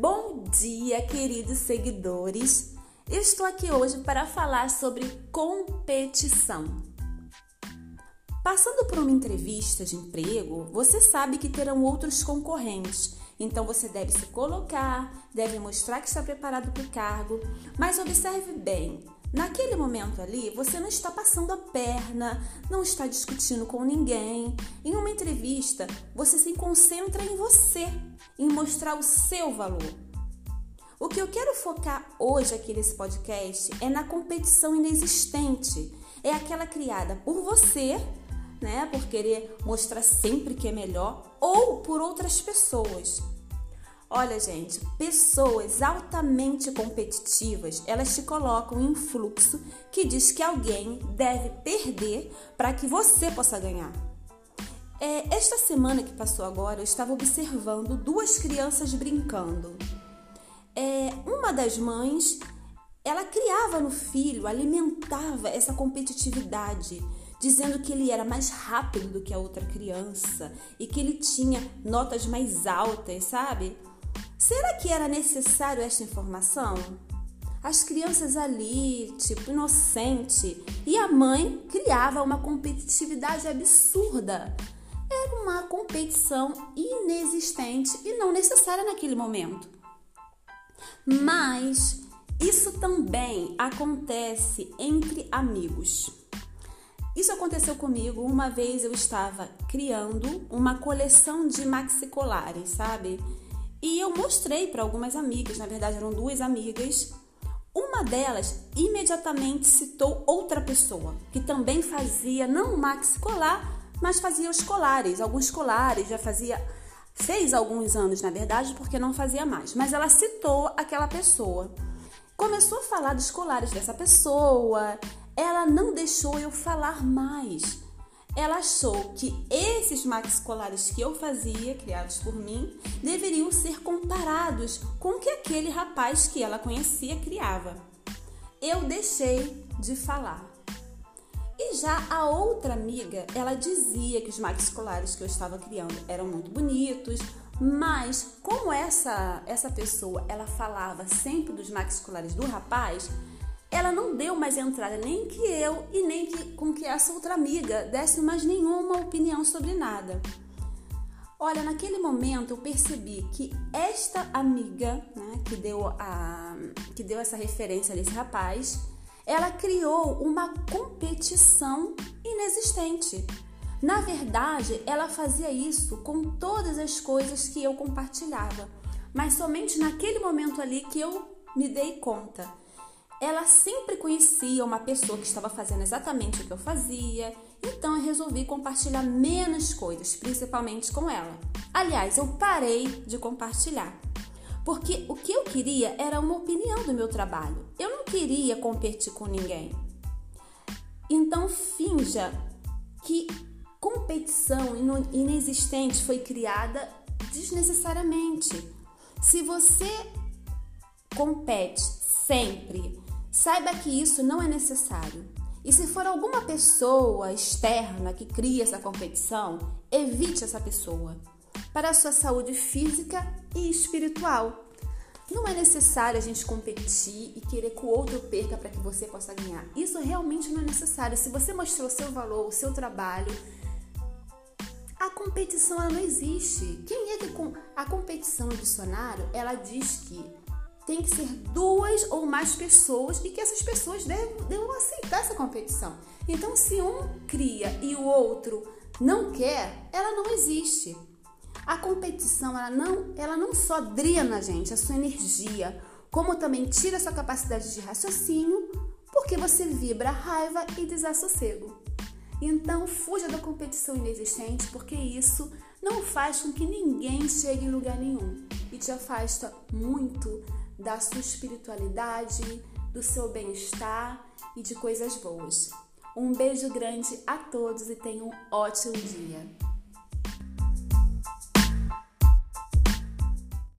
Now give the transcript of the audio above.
Bom dia, queridos seguidores. Estou aqui hoje para falar sobre competição. Passando por uma entrevista de emprego, você sabe que terão outros concorrentes. Então você deve se colocar, deve mostrar que está preparado para o cargo, mas observe bem, Naquele momento ali, você não está passando a perna, não está discutindo com ninguém. Em uma entrevista, você se concentra em você, em mostrar o seu valor. O que eu quero focar hoje aqui nesse podcast é na competição inexistente. É aquela criada por você, né, por querer mostrar sempre que é melhor, ou por outras pessoas. Olha, gente, pessoas altamente competitivas, elas te colocam em um fluxo que diz que alguém deve perder para que você possa ganhar. É, esta semana que passou agora, eu estava observando duas crianças brincando. É, uma das mães, ela criava no filho, alimentava essa competitividade, dizendo que ele era mais rápido do que a outra criança e que ele tinha notas mais altas, sabe? Será que era necessário esta informação? As crianças ali, tipo, inocente, e a mãe criava uma competitividade absurda. Era uma competição inexistente e não necessária naquele momento. Mas isso também acontece entre amigos. Isso aconteceu comigo uma vez eu estava criando uma coleção de maxicolares, sabe? E eu mostrei para algumas amigas, na verdade eram duas amigas. Uma delas imediatamente citou outra pessoa que também fazia não maxi colar, mas fazia os colares, alguns colares, já fazia fez alguns anos, na verdade, porque não fazia mais, mas ela citou aquela pessoa. Começou a falar dos colares dessa pessoa, ela não deixou eu falar mais ela achou que esses maxi colares que eu fazia, criados por mim, deveriam ser comparados com o que aquele rapaz que ela conhecia criava. Eu deixei de falar. E já a outra amiga, ela dizia que os maxi colares que eu estava criando eram muito bonitos, mas como essa essa pessoa, ela falava sempre dos maxi colares do rapaz, ela não deu mais entrada nem que eu e nem que, com que essa outra amiga desse mais nenhuma opinião sobre nada. Olha, naquele momento eu percebi que esta amiga, né, que deu a que deu essa referência desse rapaz, ela criou uma competição inexistente. Na verdade, ela fazia isso com todas as coisas que eu compartilhava, mas somente naquele momento ali que eu me dei conta ela sempre conhecia uma pessoa que estava fazendo exatamente o que eu fazia, então eu resolvi compartilhar menos coisas, principalmente com ela. Aliás, eu parei de compartilhar, porque o que eu queria era uma opinião do meu trabalho. Eu não queria competir com ninguém. Então finja que competição inexistente foi criada desnecessariamente. Se você compete sempre Saiba que isso não é necessário. E se for alguma pessoa externa que cria essa competição, evite essa pessoa para a sua saúde física e espiritual. Não é necessário a gente competir e querer que o outro perca para que você possa ganhar. Isso realmente não é necessário. Se você mostrou seu valor, o seu trabalho, a competição ela não existe. Quem é que a competição no dicionário, ela diz que tem que ser duas ou mais pessoas e que essas pessoas devem aceitar essa competição. Então, se um cria e o outro não quer, ela não existe. A competição, ela não, ela não só drena gente, a sua energia, como também tira a sua capacidade de raciocínio, porque você vibra raiva e desassossego. Então, fuja da competição inexistente, porque isso não faz com que ninguém chegue em lugar nenhum e te afasta muito da sua espiritualidade, do seu bem-estar e de coisas boas. Um beijo grande a todos e tenham um ótimo dia.